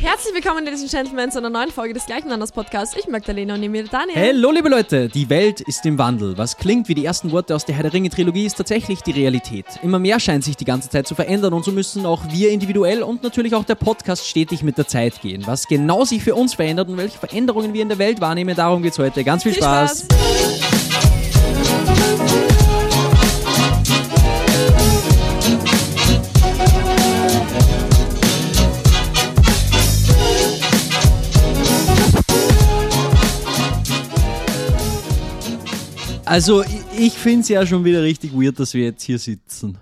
Herzlich willkommen, Ladies and Gentlemen, zu einer neuen Folge des gleichen Anders Podcasts. Ich Magdalena und neben mir Daniel. Hallo liebe Leute, die Welt ist im Wandel. Was klingt wie die ersten Worte aus der Herr der Ringe Trilogie ist tatsächlich die Realität. Immer mehr scheint sich die ganze Zeit zu verändern und so müssen auch wir individuell und natürlich auch der Podcast stetig mit der Zeit gehen. Was genau sich für uns verändert und welche Veränderungen wir in der Welt wahrnehmen, darum geht's heute. Ganz viel, Viel Spaß. Spaß. Also ich, finde es ja schon wieder richtig weird, dass wir jetzt hier sitzen.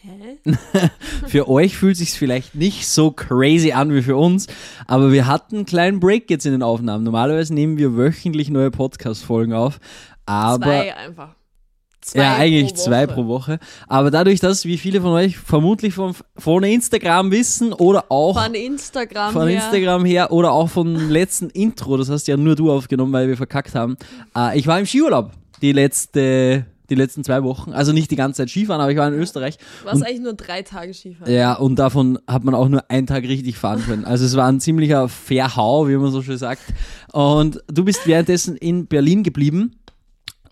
Hä? Für euch fühlt sich vielleicht nicht so crazy an wie für uns, aber wir hatten einen kleinen Break jetzt in den Aufnahmen. Normalerweise nehmen wir wöchentlich neue Podcast-Folgen auf, aber Zwei einfach. Zwei ja, eigentlich pro zwei pro Woche. Aber dadurch, dass wie viele von euch vermutlich von, von Instagram wissen oder auch Von Instagram von her. Instagram her oder auch vom letzten Intro, das hast ja nur du aufgenommen, weil wir verkackt haben. Äh, ich war im Skiurlaub die letzte, die letzten zwei Wochen. Also nicht die ganze Zeit Skifahren, aber ich war in Österreich. Du warst eigentlich nur drei Tage Skifahren. Ja, und davon hat man auch nur einen Tag richtig fahren können. Also es war ein ziemlicher Verhau, wie man so schön sagt. Und du bist währenddessen in Berlin geblieben.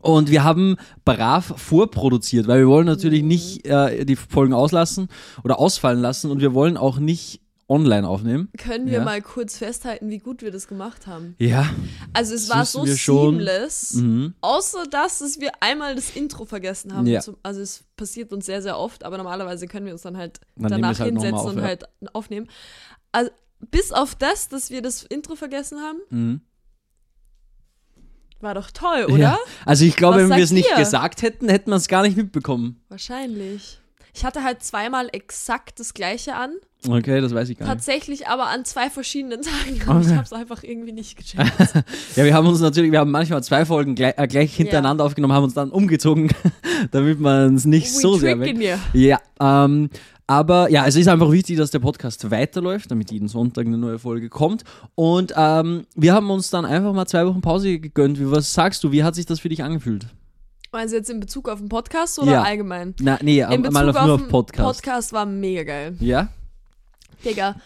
Und wir haben brav vorproduziert, weil wir wollen natürlich nicht äh, die Folgen auslassen oder ausfallen lassen und wir wollen auch nicht online aufnehmen. Können wir Ja. mal kurz festhalten, wie gut wir das gemacht haben? Ja. Also es Das war so seamless, Mhm. außer dass dass wir einmal das Intro vergessen haben. Ja. Zum- Also es passiert uns sehr, sehr oft, aber normalerweise können wir uns dann halt Dann danach halt hinsetzen auf, und ja. halt aufnehmen. Also bis auf das, dass wir das Intro vergessen haben, Mhm. war doch toll, oder? Also ich glaube, Was wenn wir es nicht gesagt hätten, hätten wir es gar nicht mitbekommen. Wahrscheinlich. Ich hatte halt zweimal exakt das gleiche an, Okay, das weiß ich gar nicht. tatsächlich aber an zwei verschiedenen Tagen. Und ich Okay. habe es einfach irgendwie nicht gecheckt. Ja, wir haben uns natürlich, wir haben manchmal zwei Folgen gleich, äh, gleich hintereinander aufgenommen, haben uns dann umgezogen, damit man es nicht We so sehr weg. you. Ja, ähm, aber ja, es ist einfach wichtig, dass der Podcast weiterläuft, damit jeden Sonntag eine neue Folge kommt. Und ähm, wir haben uns dann einfach mal zwei Wochen Pause gegönnt. Was sagst du? Wie hat sich das für dich angefühlt? Also jetzt in Bezug auf den Podcast oder Ja. allgemein? Na, nee, In Bezug mal auf, nur auf den Podcast. Podcast war mega geil. Ja? Digga.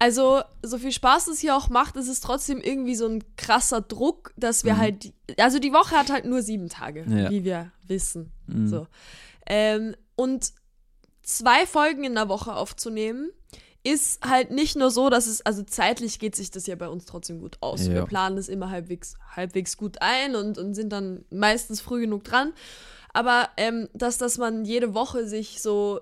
Also, so viel Spaß es hier auch macht, ist es trotzdem irgendwie so ein krasser Druck, dass wir halt. Also, die Woche hat halt nur sieben Tage, Mhm. Ja. Mhm. wie wir wissen. So. Ähm, und zwei Folgen in der Woche aufzunehmen, ist halt nicht nur so, dass es, also zeitlich geht sich das ja bei uns trotzdem gut aus. Ja. Wir planen das immer halbwegs, halbwegs gut ein und, und sind dann meistens früh genug dran. Aber ähm, dass, dass man jede Woche sich so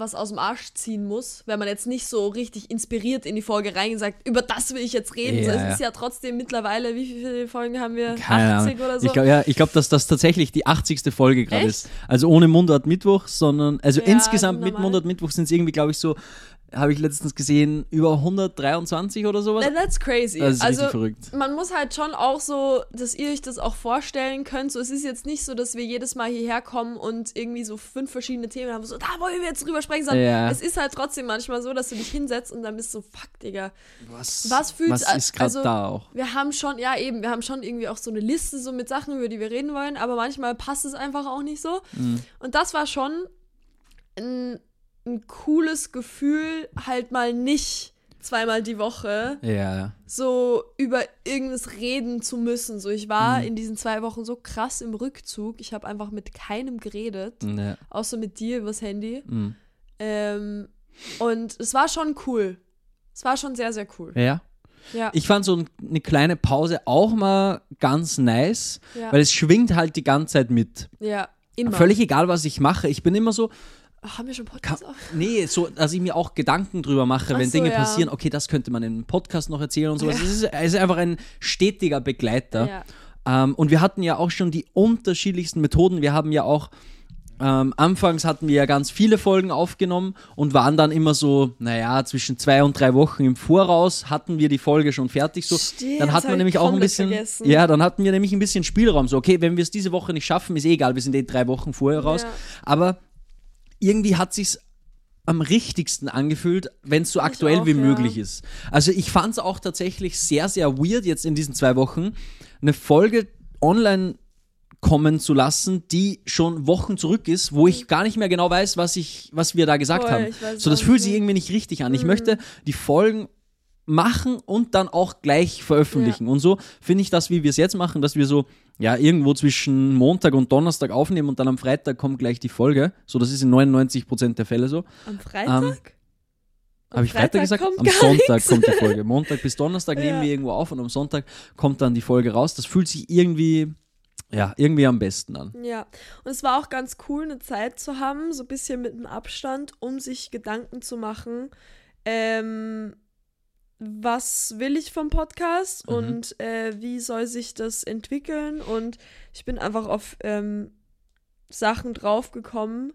was aus dem Arsch ziehen muss, wenn man jetzt nicht so richtig inspiriert in die Folge reingesagt, über das will ich jetzt reden. Ja, es ja. ist ja trotzdem mittlerweile, wie viele Folgen haben wir? Keine 80 Ahnung. oder so? Ich glaube, ja, ich glaub, dass das tatsächlich die 80. Folge gerade ist. Also ohne Mundart Mittwoch, sondern, also Ja, insgesamt mit. Mundart Mittwoch sind es irgendwie, glaube ich, so, habe ich letztens gesehen, über 123 oder sowas. That's crazy. Das ist also, richtig verrückt. man muss halt schon auch so, dass ihr euch das auch vorstellen könnt. So, es ist jetzt nicht so, dass wir jedes Mal hierher kommen und irgendwie so fünf verschiedene Themen haben, so, da wollen wir jetzt drüber sprechen, sondern Ja. es ist halt trotzdem manchmal so, dass du dich hinsetzt und dann bist du so, fuck, Digga. Was, Was fühlst- was ist gerade also- da auch? Wir haben schon, ja eben, wir haben schon irgendwie auch so eine Liste so mit Sachen, über die wir reden wollen, aber manchmal passt es einfach auch nicht so. Mhm. Und das war schon ein, ein cooles Gefühl, halt mal nicht zweimal die Woche Ja, so über irgendwas reden zu müssen. So, ich war in diesen zwei Wochen so krass im Rückzug. Ich habe einfach mit keinem geredet, ja. außer mit dir übers Handy. Mhm. Ähm, und es war schon cool. Es war schon sehr, sehr cool. Ja. Ja. Ich fand so ein- eine kleine Pause auch mal ganz nice, Ja. weil es schwingt halt die ganze Zeit mit. ja, immer. Völlig egal, was ich mache. Ich bin immer so, Ach, haben wir schon Ka- Podcast auf? Nee, so, dass ich mir auch Gedanken drüber mache, Ach wenn so, Dinge ja. passieren, okay, das könnte man im Podcast noch erzählen und sowas. Es, ist, es ist einfach ein stetiger Begleiter. Ja. Ähm, und wir hatten ja auch schon die unterschiedlichsten Methoden. Wir haben ja auch, ähm, anfangs hatten wir ja ganz viele Folgen aufgenommen und waren dann immer so, naja, zwischen zwei und drei Wochen im Voraus hatten wir die Folge schon fertig. So. Stimmt, dann hatten wir ich nämlich auch ein bisschen, vergessen. ja, dann hatten wir nämlich ein bisschen Spielraum. So, okay, wenn wir es diese Woche nicht schaffen, ist eh egal, wir sind eh drei Wochen vorher raus. Ja. Aber irgendwie hat sich's am richtigsten angefühlt, wenn es so Ich aktuell auch, wie ja. möglich ist. Also ich fand es auch tatsächlich sehr, sehr weird jetzt in diesen zwei Wochen, eine Folge online kommen zu lassen, die schon Wochen zurück ist, wo ich gar nicht mehr genau weiß, was ich, was wir da gesagt Voll, haben. ich So, das fühlt sich irgendwie nicht richtig an. Ich Mhm. möchte die Folgen machen und dann auch gleich veröffentlichen. Und so finde ich das, wie wir es jetzt machen, dass wir so, ja, irgendwo zwischen Montag und Donnerstag aufnehmen und dann am Freitag kommt gleich die Folge. So, das ist in 99% der Fälle so. Am Freitag? Am Habe ich Freitag gesagt? kommt Am Sonntag nichts. kommt die Folge. Montag bis Donnerstag nehmen Ja. wir irgendwo auf und am Sonntag kommt dann die Folge raus. Das fühlt sich irgendwie, ja, irgendwie am besten an. Ja, und es war auch ganz cool, eine Zeit zu haben, so ein bisschen mit einem Abstand, um sich Gedanken zu machen, ähm, was will ich vom Podcast Mhm. und äh, wie soll sich das entwickeln. Und ich bin einfach auf ähm, Sachen draufgekommen,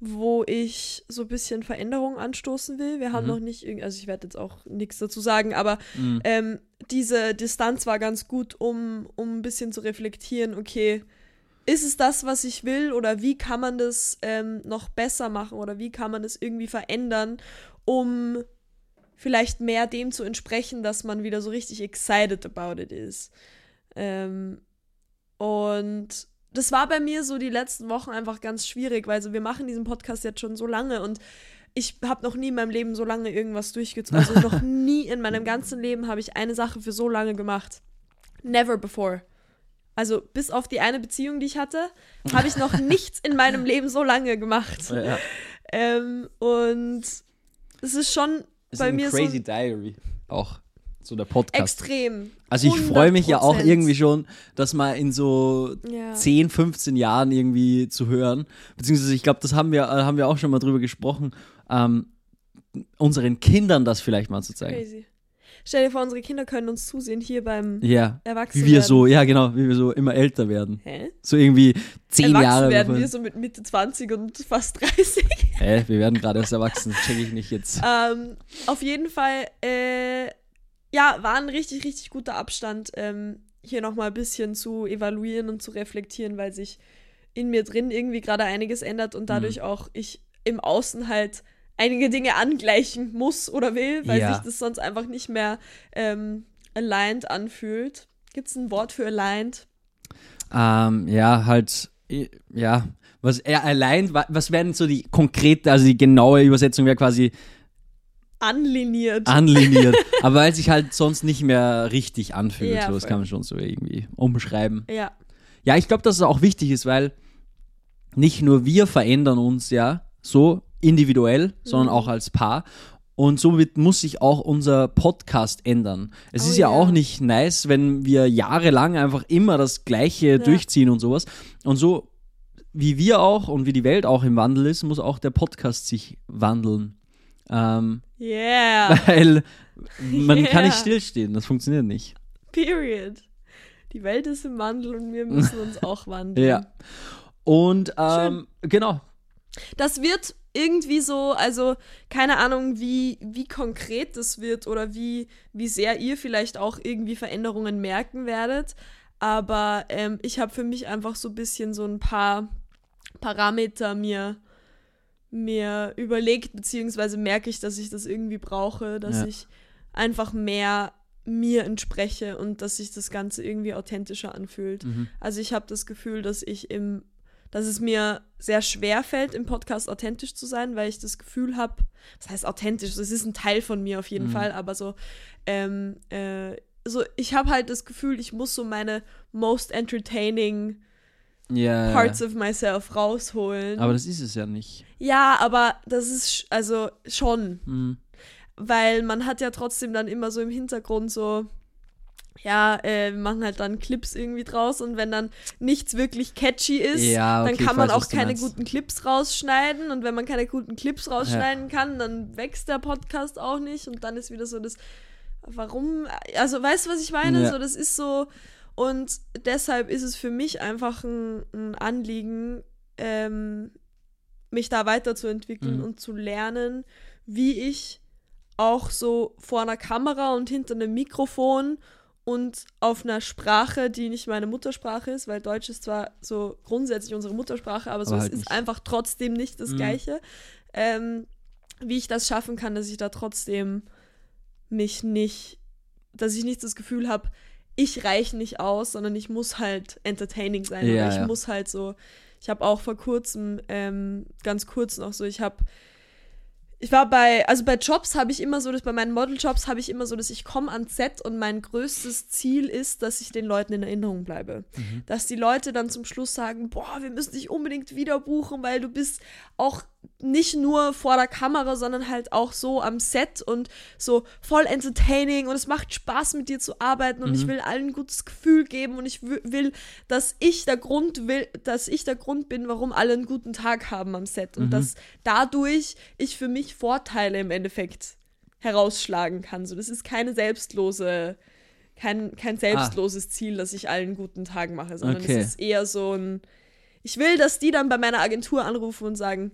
wo ich so ein bisschen Veränderungen anstoßen will. Wir haben Mhm. noch nicht, also ich werde jetzt auch nichts dazu sagen, aber Mhm. ähm, diese Distanz war ganz gut, um, um ein bisschen zu reflektieren, okay, ist es das, was ich will oder wie kann man das ähm, noch besser machen oder wie kann man das irgendwie verändern, um vielleicht mehr dem zu entsprechen, dass man wieder so richtig excited about it ist. Ähm, und das war bei mir so die letzten Wochen einfach ganz schwierig, weil so wir machen diesen Podcast jetzt schon so lange und ich habe noch nie in meinem Leben so lange irgendwas durchgezogen. Also noch nie in meinem ganzen Leben habe ich eine Sache für so lange gemacht. Never before. Also bis auf die eine Beziehung, die ich hatte, habe ich noch nichts in meinem Leben so lange gemacht. Ja. Ähm, und es ist schon Das bei ist ein mir Crazy so Diary auch. So der Podcast. extrem. Also ich freue mich ja auch 100%. irgendwie schon, das mal in so Ja. 10, 15 Jahren irgendwie zu hören. Beziehungsweise ich glaube, das haben wir, äh, haben wir auch schon mal drüber gesprochen, ähm, unseren Kindern das vielleicht mal zu zeigen. Crazy. Stell dir vor, unsere Kinder können uns zusehen hier beim Ja. Wie Erwachsenwerden. wir so, ja genau, wie wir so immer älter werden. Hä? So irgendwie 10 Erwachsen Jahre. werden bevor- wir so mit Mitte 20 und fast 30. Hä, wir werden gerade erst erwachsen, check ich nicht jetzt. ähm, auf jeden Fall, äh, ja, war ein richtig, richtig guter Abstand, ähm, hier nochmal ein bisschen zu evaluieren und zu reflektieren, weil sich in mir drin irgendwie gerade einiges ändert und dadurch Mhm. auch ich im Außen halt einige Dinge angleichen muss oder will, weil Ja. sich das sonst einfach nicht mehr ähm, aligned anfühlt. Gibt es ein Wort für aligned? Ähm, ja, halt, ja, was er wa- was wären so die konkrete, also die genaue Übersetzung wäre quasi Anliniert. anliniert, aber weil sich halt sonst nicht mehr richtig anfühlt, Ja, so, das kann man schon so irgendwie umschreiben. ja. Ja, ich glaube, dass es auch wichtig ist, weil nicht nur wir verändern uns ja so individuell, sondern Mhm. auch als Paar. Und somit muss sich auch unser Podcast ändern. Es Oh ist ja, ja. auch nicht nice, wenn wir jahrelang einfach immer das Gleiche durchziehen und sowas. Und so wie wir auch und wie die Welt auch im Wandel ist, muss auch der Podcast sich wandeln. Ähm, Yeah. weil man kann nicht Ja. stillstehen, das funktioniert nicht. Period. Die Welt ist im Wandel und wir müssen uns auch wandeln. Ja. Und ähm, genau, Das wird irgendwie so, also keine Ahnung, wie, wie konkret das wird oder wie, wie sehr ihr vielleicht auch irgendwie Veränderungen merken werdet. Aber ähm, ich habe für mich einfach so ein bisschen so ein paar Parameter mir, mir überlegt, beziehungsweise merke ich, dass ich das irgendwie brauche, dass Ja. ich einfach mehr mir entspreche und dass sich das Ganze irgendwie authentischer anfühlt. Mhm. Also ich habe das Gefühl, dass ich im, dass es mir sehr schwer fällt, im Podcast authentisch zu sein, weil ich das Gefühl habe, das heißt authentisch, es ist ein Teil von mir auf jeden Mhm. Fall, aber so, ähm, äh, so ich habe halt das Gefühl, ich muss so meine most entertaining ja. parts of myself rausholen. Aber das ist es ja nicht. ja, aber das ist also schon, Mhm. weil man hat ja trotzdem dann immer so im Hintergrund so, ja, äh, wir machen halt dann Clips irgendwie draus und wenn dann nichts wirklich catchy ist, Ja, okay, dann kann man weiß, auch keine guten Clips rausschneiden und wenn man keine guten Clips rausschneiden kann, dann wächst der Podcast auch nicht und dann ist wieder so das, warum, also weißt du, was ich meine? Ja. So, das ist so und deshalb ist es für mich einfach ein, ein Anliegen, ähm, mich da weiterzuentwickeln Mhm. und zu lernen, wie ich auch so vor einer Kamera und hinter einem Mikrofon und auf einer Sprache, die nicht meine Muttersprache ist, weil Deutsch ist zwar so grundsätzlich unsere Muttersprache, aber, so Aber es halt ist nicht. einfach trotzdem nicht das Mhm. Gleiche. Ähm, wie ich das schaffen kann, dass ich da trotzdem mich nicht, dass ich nicht das Gefühl habe, ich reiche nicht aus, sondern ich muss halt entertaining sein. Ja, oder ich ja. muss halt so, ich habe auch vor kurzem, ähm, ganz kurz noch so, ich habe ich war bei, also bei Jobs habe ich immer so, dass bei meinen Modeljobs habe ich immer so, dass ich komme ans Set und mein größtes Ziel ist, dass ich den Leuten in Erinnerung bleibe. Dass die Leute dann zum Schluss sagen, boah, wir müssen dich unbedingt wieder buchen, weil du bist auch nicht nur vor der Kamera, sondern halt auch so am Set und so voll entertaining und es macht Spaß mit dir zu arbeiten und ich will allen ein gutes Gefühl geben und ich wi- will, dass ich der Grund will, dass ich der Grund bin, warum alle einen guten Tag haben am Set und dass dadurch ich für mich Vorteile im Endeffekt herausschlagen kann. So, das ist keine selbstlose, kein, kein selbstloses Ziel, dass ich allen einen guten Tag mache, sondern Okay. es ist eher so ein, ich will, dass die dann bei meiner Agentur anrufen und sagen,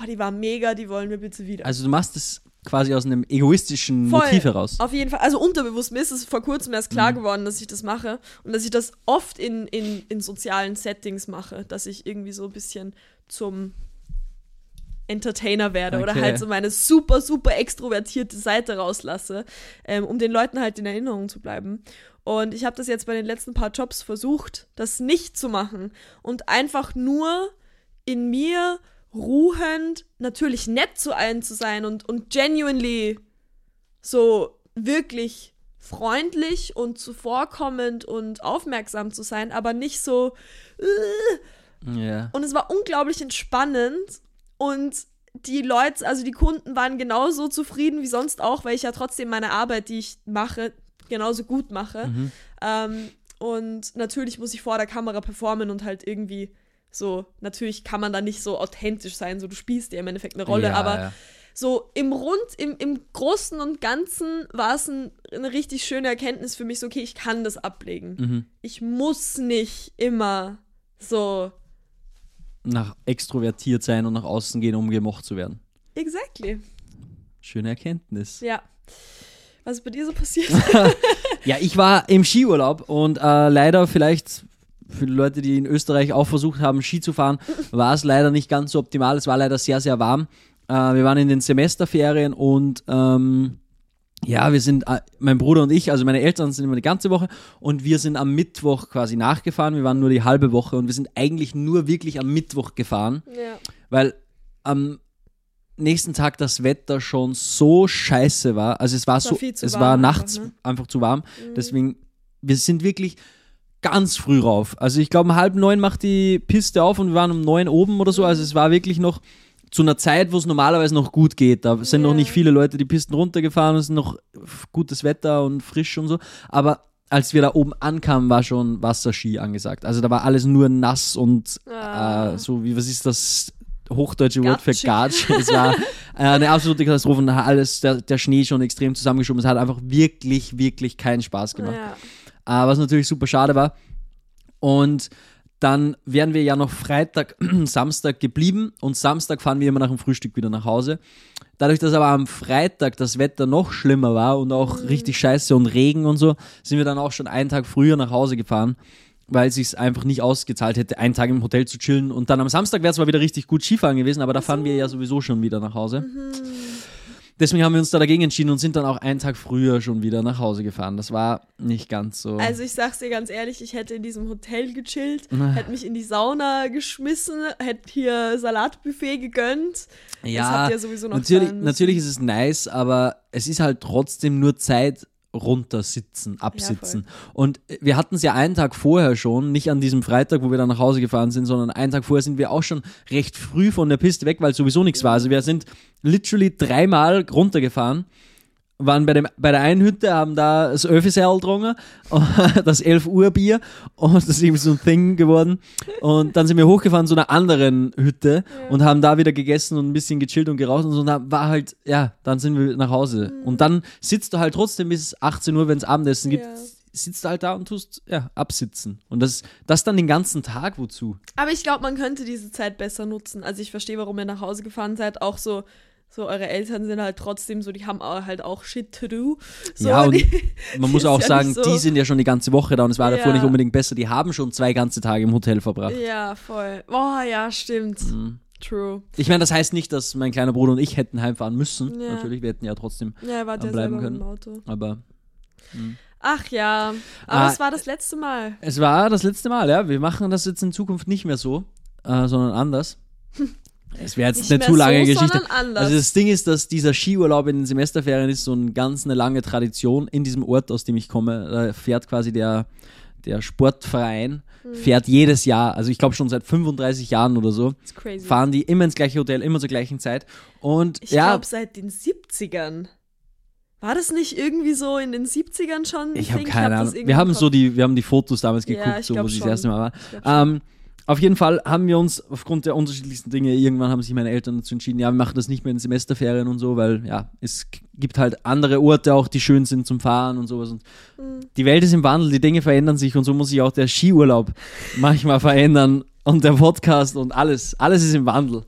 boah, die war mega, die wollen wir bitte wieder. Also du machst es quasi aus einem egoistischen Voll. Motiv heraus. Auf jeden Fall. Also unterbewusst, mir ist es vor kurzem erst Mhm. klar geworden, dass ich das mache und dass ich das oft in, in, in sozialen Settings mache, dass ich irgendwie so ein bisschen zum Entertainer werde oder Okay. halt so meine super, super extrovertierte Seite rauslasse, ähm, um den Leuten halt in Erinnerung zu bleiben. Und ich habe das jetzt bei den letzten paar Jobs versucht, das nicht zu machen und einfach nur in mir ruhend, natürlich nett zu allen zu sein und, und genuinely so wirklich freundlich und zuvorkommend und aufmerksam zu sein, aber nicht so. Äh. Ja. Und es war unglaublich entspannend und die Leute, also die Kunden waren genauso zufrieden wie sonst auch, weil ich ja trotzdem meine Arbeit, die ich mache, genauso gut mache. Mhm. Ähm, und natürlich muss ich vor der Kamera performen und halt irgendwie so, natürlich kann man da nicht so authentisch sein, so du spielst ja im Endeffekt eine Rolle, ja, aber ja. so im Rund, im, im Großen und Ganzen war es ein, eine richtig schöne Erkenntnis für mich, so, okay, ich kann das ablegen. Mhm. Ich muss nicht immer so. nach extrovertiert sein und nach außen gehen, um gemocht zu werden. Exactly. Schöne Erkenntnis. Ja. Was ist bei dir so passiert? Ja, ich war im Skiurlaub und äh, leider vielleicht für die Leute, die in Österreich auch versucht haben, Ski zu fahren, war es leider nicht ganz so optimal. Es war leider sehr, sehr warm. Äh, wir waren in den Semesterferien und ähm, ja, wir sind, äh, mein Bruder und ich, also meine Eltern sind immer die ganze Woche und wir sind am Mittwoch quasi nachgefahren. Wir waren nur die halbe Woche und wir sind eigentlich nur wirklich am Mittwoch gefahren, ja. weil am nächsten Tag das Wetter schon so scheiße war. Also es war, war so, es warm war einfach, nachts ne? einfach zu warm. Deswegen, wir sind wirklich ganz früh rauf. Also ich glaube, um halb neun macht die Piste auf und wir waren um neun oben oder so. Also es war wirklich noch zu einer Zeit, wo es normalerweise noch gut geht. Da sind noch Ja. nicht viele Leute die Pisten runtergefahren, es ist noch gutes Wetter und frisch und so. Aber als wir da oben ankamen, war schon Wasserski angesagt. Also da war alles nur nass und Ah. äh, so wie, was ist das hochdeutsche Wort für. Gatsch? Es war äh, eine absolute Katastrophe und alles, der, der Schnee schon extrem zusammengeschoben. Es hat einfach wirklich, wirklich keinen Spaß gemacht. ja. Äh, was natürlich super schade war. Und dann wären wir ja noch Freitag, Samstag geblieben und Samstag fahren wir immer nach dem Frühstück wieder nach Hause. Dadurch, dass aber am Freitag das Wetter noch schlimmer war und auch richtig scheiße und Regen und so, sind wir dann auch schon einen Tag früher nach Hause gefahren, weil es sich einfach nicht ausgezahlt hätte, einen Tag im Hotel zu chillen. Und dann am Samstag wäre es zwar wieder richtig gut Skifahren gewesen, aber da fahren wir ja sowieso schon wieder nach Hause. Deswegen haben wir uns da dagegen entschieden und sind dann auch einen Tag früher schon wieder nach Hause gefahren. Das war nicht ganz so. Also ich sag's dir ganz ehrlich, ich hätte in diesem Hotel gechillt, hätte mich in die Sauna geschmissen, hätte hier Salatbuffet gegönnt. Ja, das habt ihr sowieso noch natürlich, natürlich ist es nice, aber es ist halt trotzdem nur Zeit runtersitzen, absitzen. und wir hatten es ja einen Tag vorher schon, nicht an diesem Freitag, wo wir dann nach Hause gefahren sind, sondern einen Tag vorher sind wir auch schon recht früh von der Piste weg, weil sowieso nichts war. Also wir sind literally dreimal runtergefahren waren bei, dem, bei der einen Hütte, haben da das Öfisel getrunken, das 11 Uhr Bier und das ist irgendwie so ein Thing geworden. Und dann sind wir hochgefahren zu einer anderen Hütte und haben da wieder gegessen und ein bisschen gechillt und geraucht und so. Und dann war halt, ja, dann sind wir nach Hause. Und dann sitzt du halt trotzdem bis 18 Uhr, wenn es Abendessen gibt, Ja. sitzt du halt da und tust, ja, absitzen. Und das, das dann den ganzen Tag wozu? Aber ich glaube, man könnte diese Zeit besser nutzen. Also ich verstehe, warum ihr nach Hause gefahren seid. Auch so, so eure Eltern sind halt trotzdem so, die haben auch halt auch Shit to do. So, ja, und die, man muss auch ja sagen, so. die sind ja schon die ganze Woche da und es war davor Ja. nicht unbedingt besser. Die haben schon zwei ganze Tage im Hotel verbracht. ja, voll. Boah, ja, stimmt. Mhm. True. Ich meine, das heißt nicht, dass mein kleiner Bruder und ich hätten heimfahren müssen. Ja. Natürlich, wir hätten ja trotzdem, Ja, Bleiben können. im Auto. aber Ach ja, aber Ah, es war das letzte Mal. Es war das letzte Mal, ja. Wir machen das jetzt in Zukunft nicht mehr so, äh, sondern anders. Es wäre jetzt Nicht eine mehr zu lange so, Geschichte. Also das Ding ist, dass dieser Skiurlaub in den Semesterferien ist so eine ganz eine lange Tradition in diesem Ort, aus dem ich komme. Da fährt quasi der, der Sportverein, Hm. fährt jedes Jahr, also ich glaube schon seit 35 Jahren oder so, fahren die immer ins gleiche Hotel, immer zur gleichen Zeit. Und Ich ja, glaube seit den 70ern. War das nicht irgendwie so in den 70ern schon? ich habe keine hab Ahnung. irgendwie Wir haben so die, wir haben die Fotos damals Ja, geguckt, ich so, wo sie das erste Mal waren. Auf jeden Fall haben wir uns aufgrund der unterschiedlichsten Dinge, irgendwann haben sich meine Eltern dazu entschieden, ja, wir machen das nicht mehr in Semesterferien und so, weil ja, es gibt halt andere Orte auch, die schön sind zum Fahren und sowas. Und Mhm. die Welt ist im Wandel, die Dinge verändern sich und so muss sich auch der Skiurlaub manchmal verändern und der Podcast und alles, alles ist im Wandel.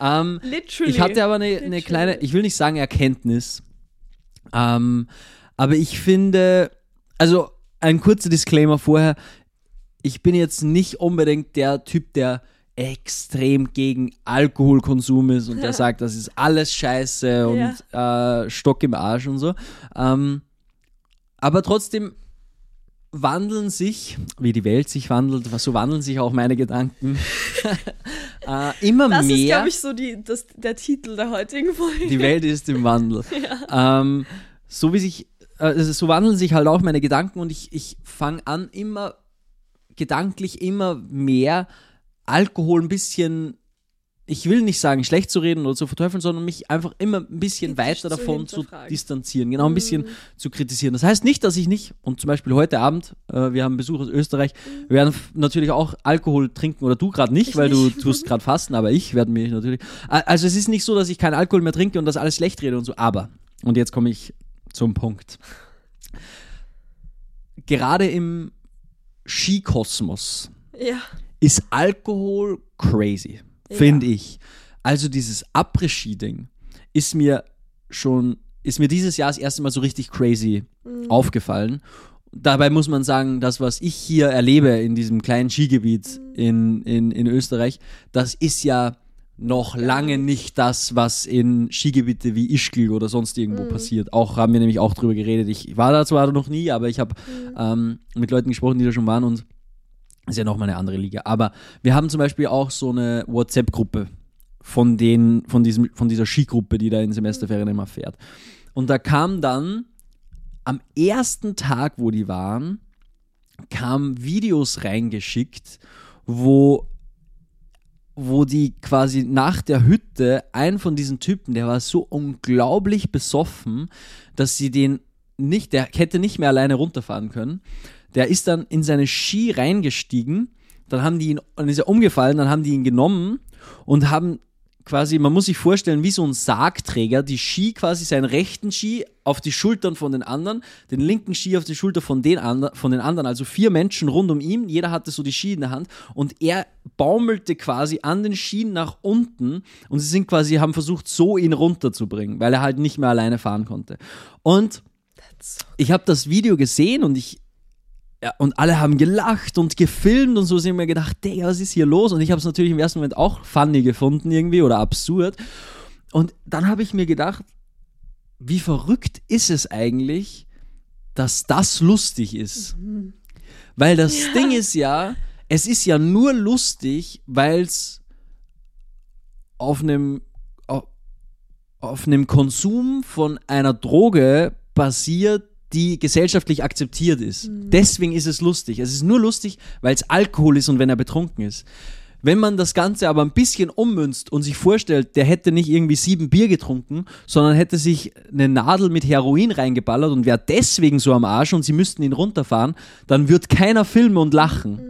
Ähm, Literally. ich hatte aber eine, eine kleine, ich will nicht sagen Erkenntnis, ähm, aber ich finde, also ein kurzer Disclaimer vorher, ich bin jetzt nicht unbedingt der Typ, der extrem gegen Alkoholkonsum ist und der sagt, das ist alles scheiße und äh, Stock im Arsch und so. Ähm, aber trotzdem wandeln sich, wie die Welt sich wandelt, so wandeln sich auch meine Gedanken äh, immer Das ist, mehr. glaube ich, so die, das, der Titel der heutigen Folge. Die Welt ist im Wandel. ähm, so wie sich, äh, also so wandeln sich halt auch meine Gedanken und ich, ich fange an, immer gedanklich immer mehr Alkohol ein bisschen, ich will nicht sagen, schlecht zu reden oder zu verteufeln, sondern mich einfach immer ein bisschen Kritisch weiter zu davon zu. Mhm. distanzieren, genau ein bisschen zu kritisieren. Das heißt nicht, dass ich nicht, und zum Beispiel heute Abend, äh, wir haben Besuch aus Österreich, wir werden natürlich auch Alkohol trinken, oder du gerade nicht, Ich weil nicht. du tust gerade fasten, aber ich werde mich natürlich. Also es ist nicht so, dass ich keinen Alkohol mehr trinke und das alles schlecht rede und so, aber, und jetzt komme ich zum Punkt. Gerade im Skikosmos Ja. ist Alkohol crazy, finde ich. Also dieses Après-Ski-Ding ist mir schon, ist mir dieses Jahr das erste Mal so richtig crazy aufgefallen. Dabei muss man sagen, das, was ich hier erlebe in diesem kleinen Skigebiet in, in, in Österreich, das ist ja noch lange nicht das, was in Skigebiete wie Ischgl oder sonst irgendwo passiert. Auch haben wir nämlich auch drüber geredet. Ich war da zwar noch nie, aber ich habe ähm, mit Leuten gesprochen, die da schon waren und ist ja nochmal eine andere Liga. Aber wir haben zum Beispiel auch so eine WhatsApp-Gruppe von den, von diesem, von dieser Skigruppe, die da in Semesterferien immer fährt. Und da kam dann am ersten Tag, wo die waren, kamen Videos reingeschickt, wo wo die quasi nach der Hütte, ein von diesen Typen, der war so unglaublich besoffen, dass sie den nicht, der hätte nicht mehr alleine runterfahren können. Der ist dann in seine Ski reingestiegen, dann haben die ihn, dann ist er umgefallen, dann haben die ihn genommen und haben quasi, man muss sich vorstellen, wie so ein Sargträger, die Ski quasi seinen rechten Ski auf die Schultern von den anderen, den linken Ski auf die Schulter von den, von den anderen, also vier Menschen rund um ihn, jeder hatte so die Ski in der Hand und er baumelte quasi an den Skien nach unten und sie sind quasi, haben versucht, so ihn runterzubringen, weil er halt nicht mehr alleine fahren konnte. Und ich habe das Video gesehen und ich ja, und alle haben gelacht und gefilmt und so sind mir gedacht, Digga, was ist hier los? Und ich habe es natürlich im ersten Moment auch funny gefunden irgendwie oder absurd. Und dann habe ich mir gedacht, wie verrückt ist es eigentlich, dass das lustig ist? Weil das Ding ist ja, es ist ja nur lustig, weil es auf einem auf, auf einem Konsum von einer Droge basiert, die gesellschaftlich akzeptiert ist. Deswegen ist es lustig. Es ist nur lustig, weil es Alkohol ist und wenn er betrunken ist. Wenn man das Ganze aber ein bisschen ummünzt und sich vorstellt, der hätte nicht irgendwie sieben Bier getrunken, sondern hätte sich eine Nadel mit Heroin reingeballert und wäre deswegen so am Arsch und sie müssten ihn runterfahren, dann wird keiner filmen und lachen.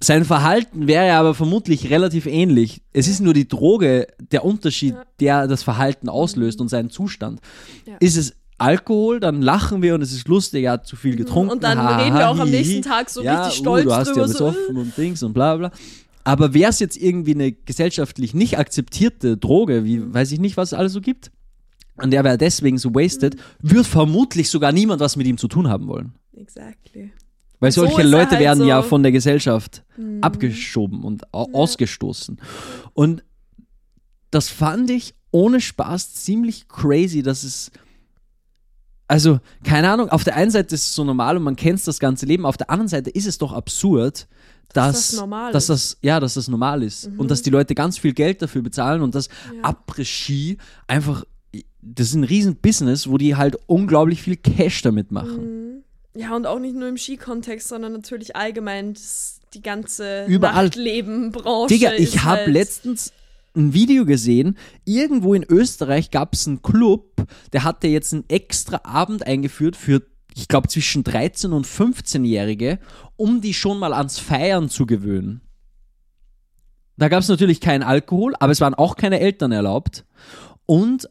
Sein Verhalten wäre aber vermutlich relativ ähnlich. Es ist nur die Droge der Unterschied, der das Verhalten auslöst und seinen Zustand. Ja. Ist es Alkohol, dann lachen wir und es ist lustig, er hat zu viel getrunken. Und dann ha, reden wir auch am hi, nächsten hi. Tag so ja, richtig uh, stolz du hast drüber, Ja so, besoffen und Dings und bla bla. Aber wäre es jetzt irgendwie eine gesellschaftlich nicht akzeptierte Droge, wie weiß ich nicht, was es alles so gibt, und der wäre deswegen so wasted, Mhm. wird vermutlich sogar niemand was mit ihm zu tun haben wollen. Exactly. Weil So solche er Leute halt werden so- Mhm. ja von der Gesellschaft abgeschoben und au- ausgestoßen. Und das fand ich ohne Spaß ziemlich crazy, dass es also, keine Ahnung, auf der einen Seite ist es so normal und man kennt das ganze Leben, auf der anderen Seite ist es doch absurd, dass, das normal dass ist. das, ja, dass das normal ist. Und dass die Leute ganz viel Geld dafür bezahlen und dass Après-Ski einfach, das ist ein riesen Business, wo die halt unglaublich viel Cash damit machen. Ja, und auch nicht nur im Skikontext, sondern natürlich allgemein das, die ganze Überall. Nachtleben-Branche. Digga, ich habe halt, letztens ein Video gesehen, irgendwo in Österreich gab es einen Club, der hatte jetzt einen extra Abend eingeführt für, ich glaube, zwischen 13 und 15-Jährige, um die schon mal ans Feiern zu gewöhnen. Da gab es natürlich keinen Alkohol, aber es waren auch keine Eltern erlaubt. Und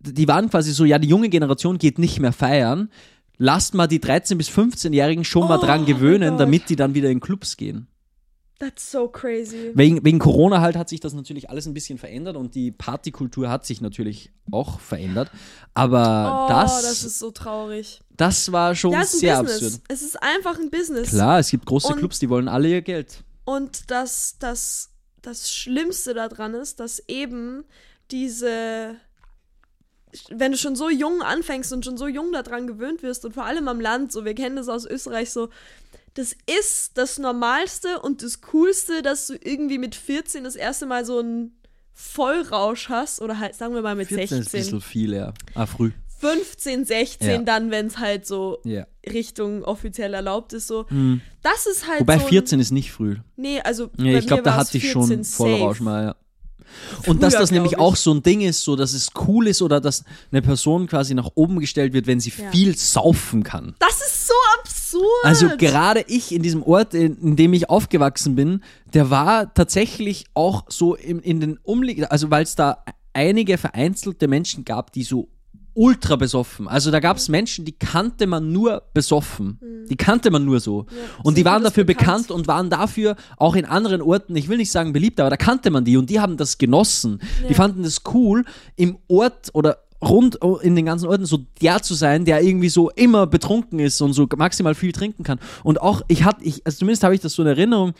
die waren quasi so, ja, die junge Generation geht nicht mehr feiern. Lasst mal die 13- bis 15-Jährigen schon mal Oh dran mein gewöhnen, damit die dann wieder in Clubs gehen. That's so crazy. Wegen, wegen Corona halt hat sich das natürlich alles ein bisschen verändert und die Partykultur hat sich natürlich auch verändert. Aber Oh, das, das, ist so traurig. das war schon Ja, es ist sehr ein Business. absurd. Es ist einfach ein Business. Klar, es gibt große Und- Clubs, die wollen alle ihr Geld. Und das, das, das Schlimmste daran ist, dass eben diese, wenn du schon so jung anfängst und schon so jung daran gewöhnt wirst und vor allem am Land, so wir kennen das aus Österreich so, das ist das Normalste und das Coolste, dass du irgendwie mit 14 das erste Mal so einen Vollrausch hast oder halt, sagen wir mal mit 14 ist ein 16, bisschen viel, ja. Ah, früh. 15, 16 Ja. dann, wenn es halt so Ja. Richtung offiziell erlaubt ist, so. Das ist halt Wobei so ein, 14 ist nicht früh. Nee, also Nee, ich glaube, da hatte ich schon 14 Vollrausch mal, ja. Und dass das nämlich ich. auch so ein Ding ist, so dass es cool ist oder dass eine Person quasi nach oben gestellt wird, wenn sie Ja. viel saufen kann. Das ist so absurd. Also gerade ich in diesem Ort, in, in dem ich aufgewachsen bin, der war tatsächlich auch so in, in den umliegenden, also weil es da einige vereinzelte Menschen gab, die so ultra besoffen. Also da gab es Menschen, die kannte man nur besoffen. Die kannte man nur so. und die waren dafür bekannt. bekannt und waren dafür auch in anderen Orten, ich will nicht sagen beliebt, aber da kannte man die und die haben das genossen. Die fanden das cool, im Ort oder rund in den ganzen Orten so der zu sein, der irgendwie so immer betrunken ist und so maximal viel trinken kann. Und auch, ich hatte, ich, also zumindest habe ich das so in Erinnerung,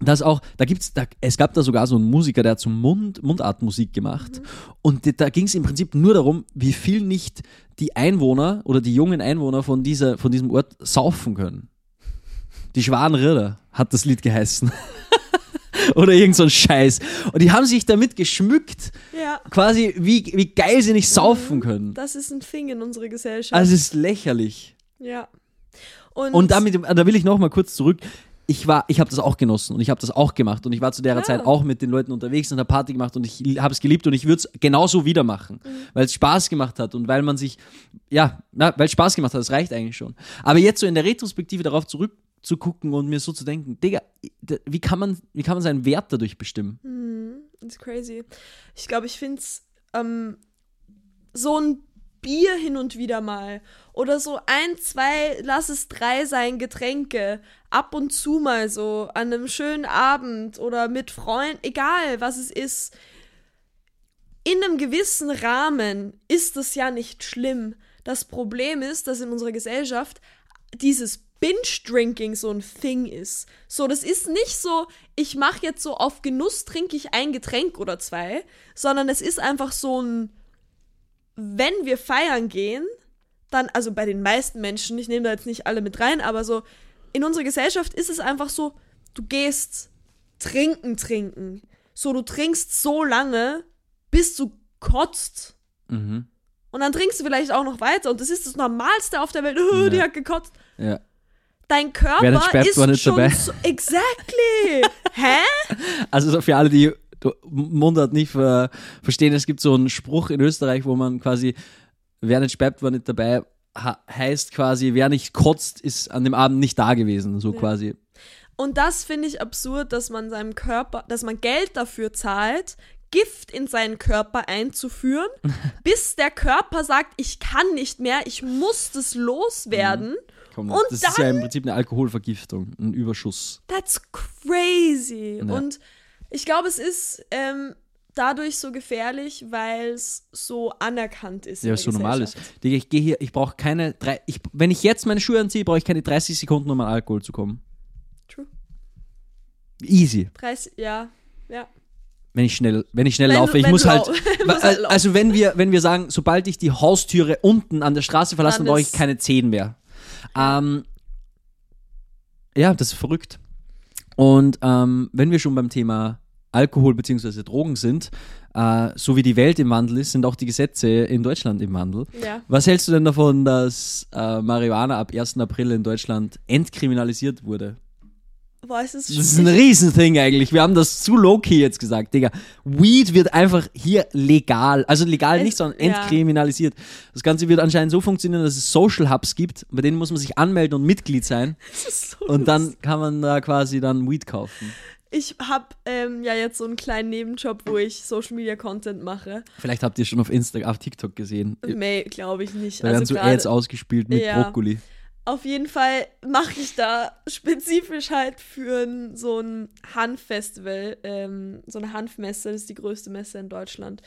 dass auch, da gibt's, da, es gab da sogar so einen Musiker, der hat so Mund, Mundartmusik gemacht. Und die- da ging es im Prinzip nur darum, wie viel nicht die Einwohner oder die jungen Einwohner von, dieser, von diesem Ort saufen können. Die Schwanritter hat das Lied geheißen. oder irgend so ein Scheiß. Und die haben sich damit geschmückt, ja, quasi, wie, wie geil sie nicht saufen können. das ist ein Thing in unserer Gesellschaft. Also es ist lächerlich. ja. Und, Und damit, da will ich noch mal kurz zurück. Ich war, ich habe das auch genossen und ich habe das auch gemacht und ich war zu der Ja. Zeit auch mit den Leuten unterwegs und habe Party gemacht und ich habe es geliebt und ich würde es genauso wieder machen, weil es Spaß gemacht hat und weil man sich, ja, weil es Spaß gemacht hat, das reicht eigentlich schon. Aber jetzt so in der Retrospektive darauf zurückzugucken und mir so zu denken, Digga, wie kann man, wie kann man seinen Wert dadurch bestimmen? It's crazy. Ich glaube, ich finde es ähm, so ein Bier hin und wieder mal oder so ein, zwei, lass es drei sein, Getränke. Ab und zu mal so an einem schönen Abend oder mit Freunden, egal was es ist. In einem gewissen Rahmen ist es ja nicht schlimm. Das Problem ist, dass in unserer Gesellschaft dieses Binge-Drinking so ein Thing ist. So, das ist nicht so, ich mache jetzt so auf Genuss trinke ich ein Getränk oder zwei, sondern es ist einfach so ein, wenn wir feiern gehen, dann, also bei den meisten Menschen, ich nehme da jetzt nicht alle mit rein, aber so, in unserer Gesellschaft ist es einfach so, du gehst trinken, trinken. So, du trinkst so lange, bis du kotzt. Mhm. Und dann trinkst du vielleicht auch noch weiter. Und das ist das Normalste auf der Welt. Oh, die Ja. hat gekotzt. Ja. Dein Körper ist schon dabei. so. Exactly. Hä? Also so für alle, die Mundart nicht ver verstehen, es gibt so einen Spruch in Österreich, wo man quasi, wer nicht speibt, war nicht dabei, heißt quasi, wer nicht kotzt, ist an dem Abend nicht da gewesen, so quasi. Und das finde ich absurd, dass man seinem Körper, dass man Geld dafür zahlt, Gift in seinen Körper einzuführen, bis der Körper sagt, ich kann nicht mehr, ich muss das loswerden. Komm, Und das ist ja im Prinzip eine Alkoholvergiftung, ein Überschuss. That's crazy. Ja. Und ich glaube, es ist ähm, dadurch so gefährlich, weil es so anerkannt ist. Ja, so normal ist. Digga, ich gehe hier, ich brauche keine, drei, ich, wenn ich jetzt meine Schuhe anziehe, brauche ich keine 30 Sekunden, um an Alkohol zu kommen. True. Easy. 30, ja, ja. Wenn ich schnell, wenn ich schnell Wenn laufe, ich muss halt. halt also wenn wir, wenn wir sagen, sobald ich die Haustüre unten an der Straße verlasse, Dann brauche ich keine Zehen mehr. Ähm, ja, das ist verrückt. Und ähm, wenn wir schon beim Thema Alkohol bzw. Drogen sind, äh, so wie die Welt im Wandel ist, sind auch die Gesetze in Deutschland im Wandel. Ja. Was hältst du denn davon, dass äh, Marihuana ab 1. April in Deutschland entkriminalisiert wurde? Boah, ist, Das ist ein Riesending eigentlich. Wir haben das zu low-key jetzt gesagt, Digga. Weed wird einfach hier legal. Also legal Es- nicht, sondern ja. entkriminalisiert. Das Ganze wird anscheinend so funktionieren, dass es Social Hubs gibt. Bei denen muss man sich anmelden und Mitglied sein. so Und dann kann man da quasi dann Weed kaufen. Ich habe ähm, ja jetzt so einen kleinen Nebenjob, wo ich Social Media Content mache. Vielleicht habt ihr schon auf Instagram, auf TikTok gesehen. Nee, glaube ich nicht. Da werden Also so gerade- Ads ausgespielt mit Ja. Brokkoli. Auf jeden Fall mache ich da spezifisch halt für so ein Hanffestival, ähm, so eine Hanfmesse, das ist die größte Messe in Deutschland,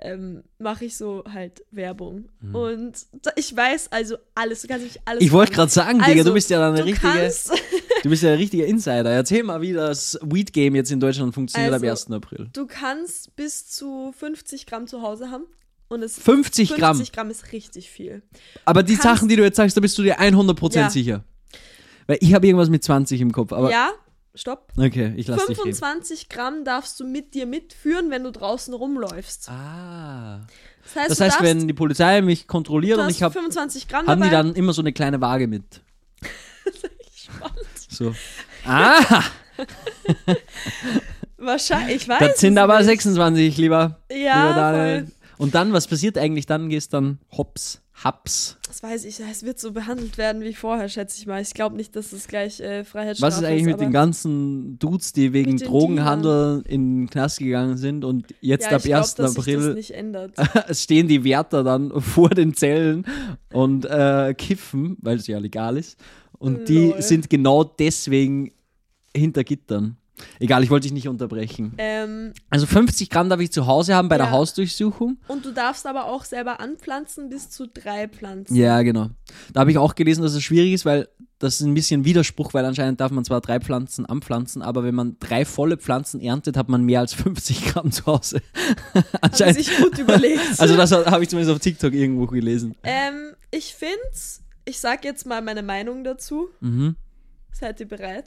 ähm, mache ich so halt Werbung. Und da, ich weiß also alles, du kannst mich alles Mhm. Ich wollte gerade sagen, Digga, du Also, bist ja dann eine Du richtige, du bist ja ein richtiger Insider. Erzähl mal, wie das Weed Game jetzt in Deutschland funktioniert Also, ab 1. April. du kannst bis zu 50 Gramm zu Hause haben. Und es 50 Gramm. 50 Gramm ist richtig viel. Aber die kannst- Sachen, die du jetzt sagst, da bist du dir 100% Ja. sicher. Weil ich habe irgendwas mit 20 im Kopf. Aber ja, stopp. okay, ich lasse dich reden. 25 Gramm darfst du mit dir mitführen, wenn du draußen rumläufst. Ah. Das heißt, Das du heißt, wenn die Polizei mich kontrolliert du und ich habe, 25 Gramm haben die dabei. dann immer so eine kleine Waage mit. Spannend. So. Ah, Wahrscheinlich, ich weiß das sind aber nicht. 26, lieber, lieber Ja, voll. Und dann, was passiert eigentlich? Dann gehst dann hops, haps. Das weiß ich, es wird so behandelt werden wie vorher, schätze ich mal. Ich glaube nicht, dass es gleich äh, Freiheitsstrafe Was ist eigentlich mit aber den ganzen Dudes, die wegen Mit Drogenhandel in den Knast gegangen sind und jetzt ja, ab glaub, 1. dass sich das April stehen die Wärter dann vor den Zellen und äh, kiffen, weil es ja legal ist. Und die Lol. sind genau deswegen hinter Gittern. Egal, ich wollte dich nicht unterbrechen. Ähm, Also 50 Gramm darf ich zu Hause haben bei der Ja. Hausdurchsuchung. und du darfst aber auch selber anpflanzen bis zu drei Pflanzen. Ja, genau. Da habe ich auch gelesen, dass es schwierig ist, weil das ist ein bisschen Widerspruch, weil anscheinend darf man zwar drei Pflanzen anpflanzen, aber wenn man drei volle Pflanzen erntet, hat man mehr als 50 Gramm zu Hause. Anscheinend. sich gut überlegt. Also das habe ich zumindest auf TikTok irgendwo gelesen. ähm, ich find's, ich sag jetzt mal meine Meinung dazu. Mhm. Seid ihr bereit?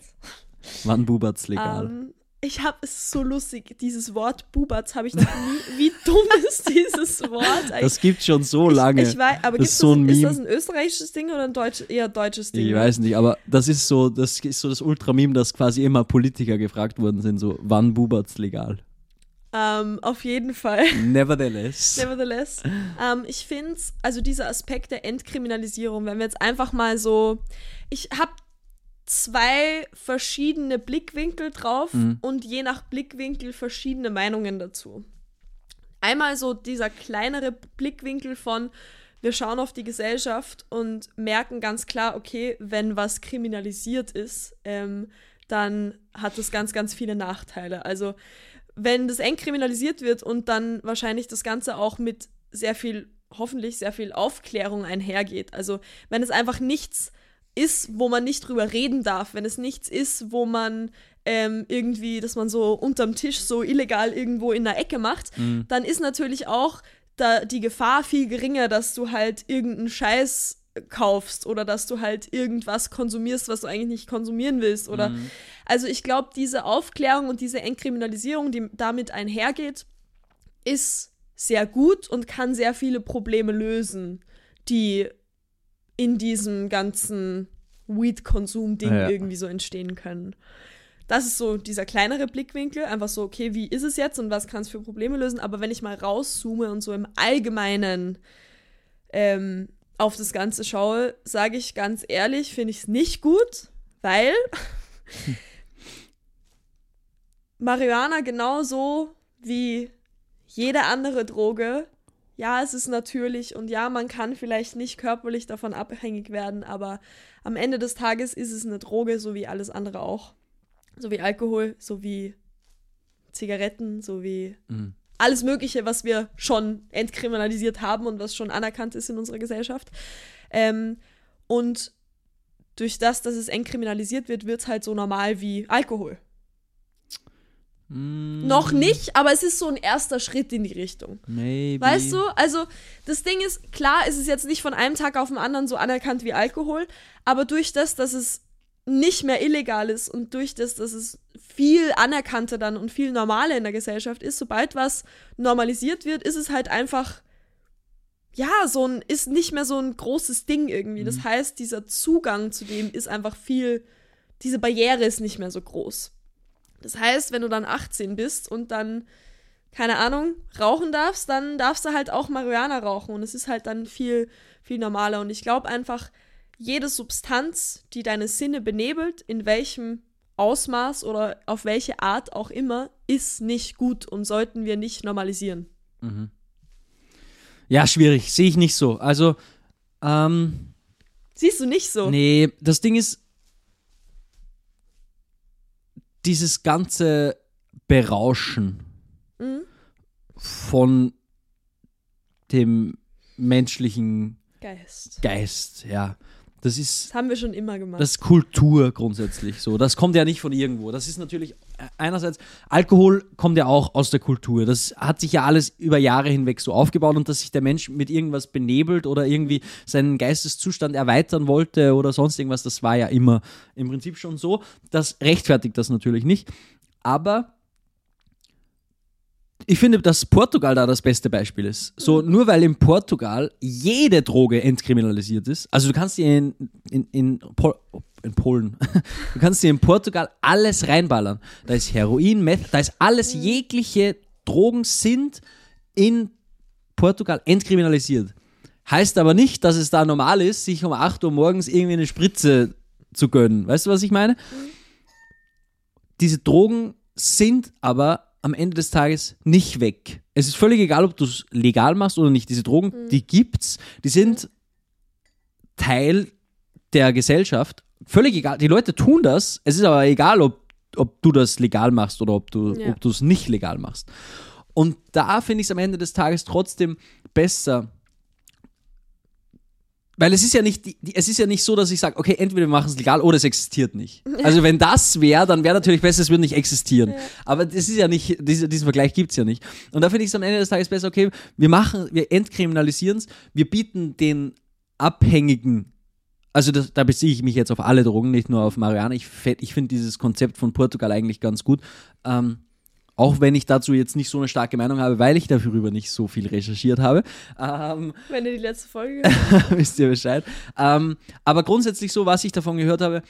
Wann bubert's legal? Ähm, ich habe es so lustig, dieses Wort Bubatz habe ich noch nie. Wie dumm ist dieses Wort eigentlich? Das gibt schon so lange. Ich, ich weiß, aber Das ist so ein das, ist das ein österreichisches Ding oder ein deutsch, eher deutsches Ding? Ich weiß nicht, aber das ist so, das ist so das Ultrameme, dass quasi immer Politiker gefragt worden sind, so wann bubert's legal? Ähm, auf jeden Fall. Nevertheless. Nevertheless. Ähm, ich finde also dieser Aspekt der Entkriminalisierung, wenn wir jetzt einfach mal so, ich habe zwei verschiedene Blickwinkel drauf Mhm. und je nach Blickwinkel verschiedene Meinungen dazu. Einmal so dieser kleinere Blickwinkel von, wir schauen auf die Gesellschaft und merken ganz klar, okay, wenn was kriminalisiert ist, ähm, dann hat das ganz, ganz viele Nachteile. Also wenn das eng kriminalisiert wird und dann wahrscheinlich das Ganze auch mit sehr viel, hoffentlich sehr viel Aufklärung einhergeht. Also wenn es einfach nichts ist, wo man nicht drüber reden darf, wenn es nichts ist, wo man ähm, irgendwie, dass man so unterm Tisch so illegal irgendwo in der Ecke macht, dann ist natürlich auch da die Gefahr viel geringer, dass du halt irgendeinen Scheiß kaufst oder dass du halt irgendwas konsumierst, was du eigentlich nicht konsumieren willst oder also ich glaube, diese Aufklärung und diese Entkriminalisierung, die damit einhergeht, ist sehr gut und kann sehr viele Probleme lösen, die in diesem ganzen Weed-Konsum-Ding Ja. irgendwie so entstehen können. Das ist so dieser kleinere Blickwinkel, einfach so, okay, wie ist es jetzt und was kann es für Probleme lösen? Aber wenn ich mal rauszoome und so im Allgemeinen ähm, auf das Ganze schaue, sage ich ganz ehrlich, finde ich es nicht gut, weil Marihuana genauso wie jede andere Droge, ja, es ist natürlich und ja, man kann vielleicht nicht körperlich davon abhängig werden, aber am Ende des Tages ist es eine Droge, so wie alles andere auch. So wie Alkohol, so wie Zigaretten, so wie Mhm. Alles Mögliche, was wir schon entkriminalisiert haben und was schon anerkannt ist in unserer Gesellschaft. Ähm, und durch das, dass es entkriminalisiert wird, wird es halt so normal wie Alkohol. Noch nicht, aber es ist so ein erster Schritt in die Richtung. Maybe. Weißt du? Also, das Ding ist, klar, ist es jetzt nicht von einem Tag auf den anderen so anerkannt wie Alkohol, aber durch das, dass es nicht mehr illegal ist und durch das, dass es viel anerkannter dann und viel normaler in der Gesellschaft ist, sobald was normalisiert wird, ist es halt einfach, ja, so ein, ist nicht mehr so ein großes Ding irgendwie. Das heißt, dieser Zugang zu dem ist einfach viel, diese Barriere ist nicht mehr so groß. Das heißt, wenn du dann 18 bist und dann, keine Ahnung, rauchen darfst, dann darfst du halt auch Marihuana rauchen und es ist halt dann viel, viel normaler. Und ich glaube einfach, jede Substanz, die deine Sinne benebelt, in welchem Ausmaß oder auf welche Art auch immer, ist nicht gut und sollten wir nicht normalisieren. Ja, schwierig. Sehe ich nicht so. Also, ähm, Siehst du nicht so? nee, das Ding ist, dieses ganze Berauschen Mhm. von dem menschlichen Geist. Geist, ja. Das ist, Das haben wir schon immer gemacht. das ist Kultur grundsätzlich so. Das kommt ja nicht von irgendwo. Das ist natürlich äh, einerseits, Alkohol kommt ja auch aus der Kultur. Das hat sich ja alles über Jahre hinweg so aufgebaut und dass sich der Mensch mit irgendwas benebelt oder irgendwie seinen Geisteszustand erweitern wollte oder sonst irgendwas, das war ja immer im Prinzip schon so. Das rechtfertigt das natürlich nicht. Aber ich finde, dass Portugal da das beste Beispiel ist. So, nur weil in Portugal jede Droge entkriminalisiert ist, also du kannst dir in, in, in, Pol in Polen, du kannst dir in Portugal alles reinballern. Da ist Heroin, Meth, da ist alles, jegliche Drogen sind in Portugal entkriminalisiert. Heißt aber nicht, dass es da normal ist, sich um 8 Uhr morgens irgendwie eine Spritze zu gönnen. Weißt du, was ich meine? Diese Drogen sind aber am Ende des Tages nicht weg. Es ist völlig egal, ob du es legal machst oder nicht. Diese Drogen, die gibt's, die sind Teil der Gesellschaft. Völlig egal. Die Leute tun das. Es ist aber egal, ob, ob du das legal machst oder ob du Ja. ob du es nicht legal machst. Und da finde ich es am Ende des Tages trotzdem besser, weil es ist ja nicht, es ist ja nicht so, dass ich sage, okay, entweder wir machen es legal oder es existiert nicht. Also wenn das wäre, dann wäre natürlich besser, es würde nicht existieren. Aber das ist ja nicht, diese, diesen Vergleich gibt es ja nicht. Und da finde ich es am Ende des Tages besser, okay, wir machen, wir entkriminalisieren es, wir bieten den Abhängigen, also das, da beziehe ich mich jetzt auf alle Drogen, nicht nur auf Marihuana. Ich, ich finde dieses Konzept von Portugal eigentlich ganz gut. Ähm, auch wenn ich dazu jetzt nicht so eine starke Meinung habe, weil ich darüber nicht so viel recherchiert habe. Ähm, Wenn ihr die letzte Folge wisst ihr Bescheid. Ähm, aber grundsätzlich so, was ich davon gehört habe,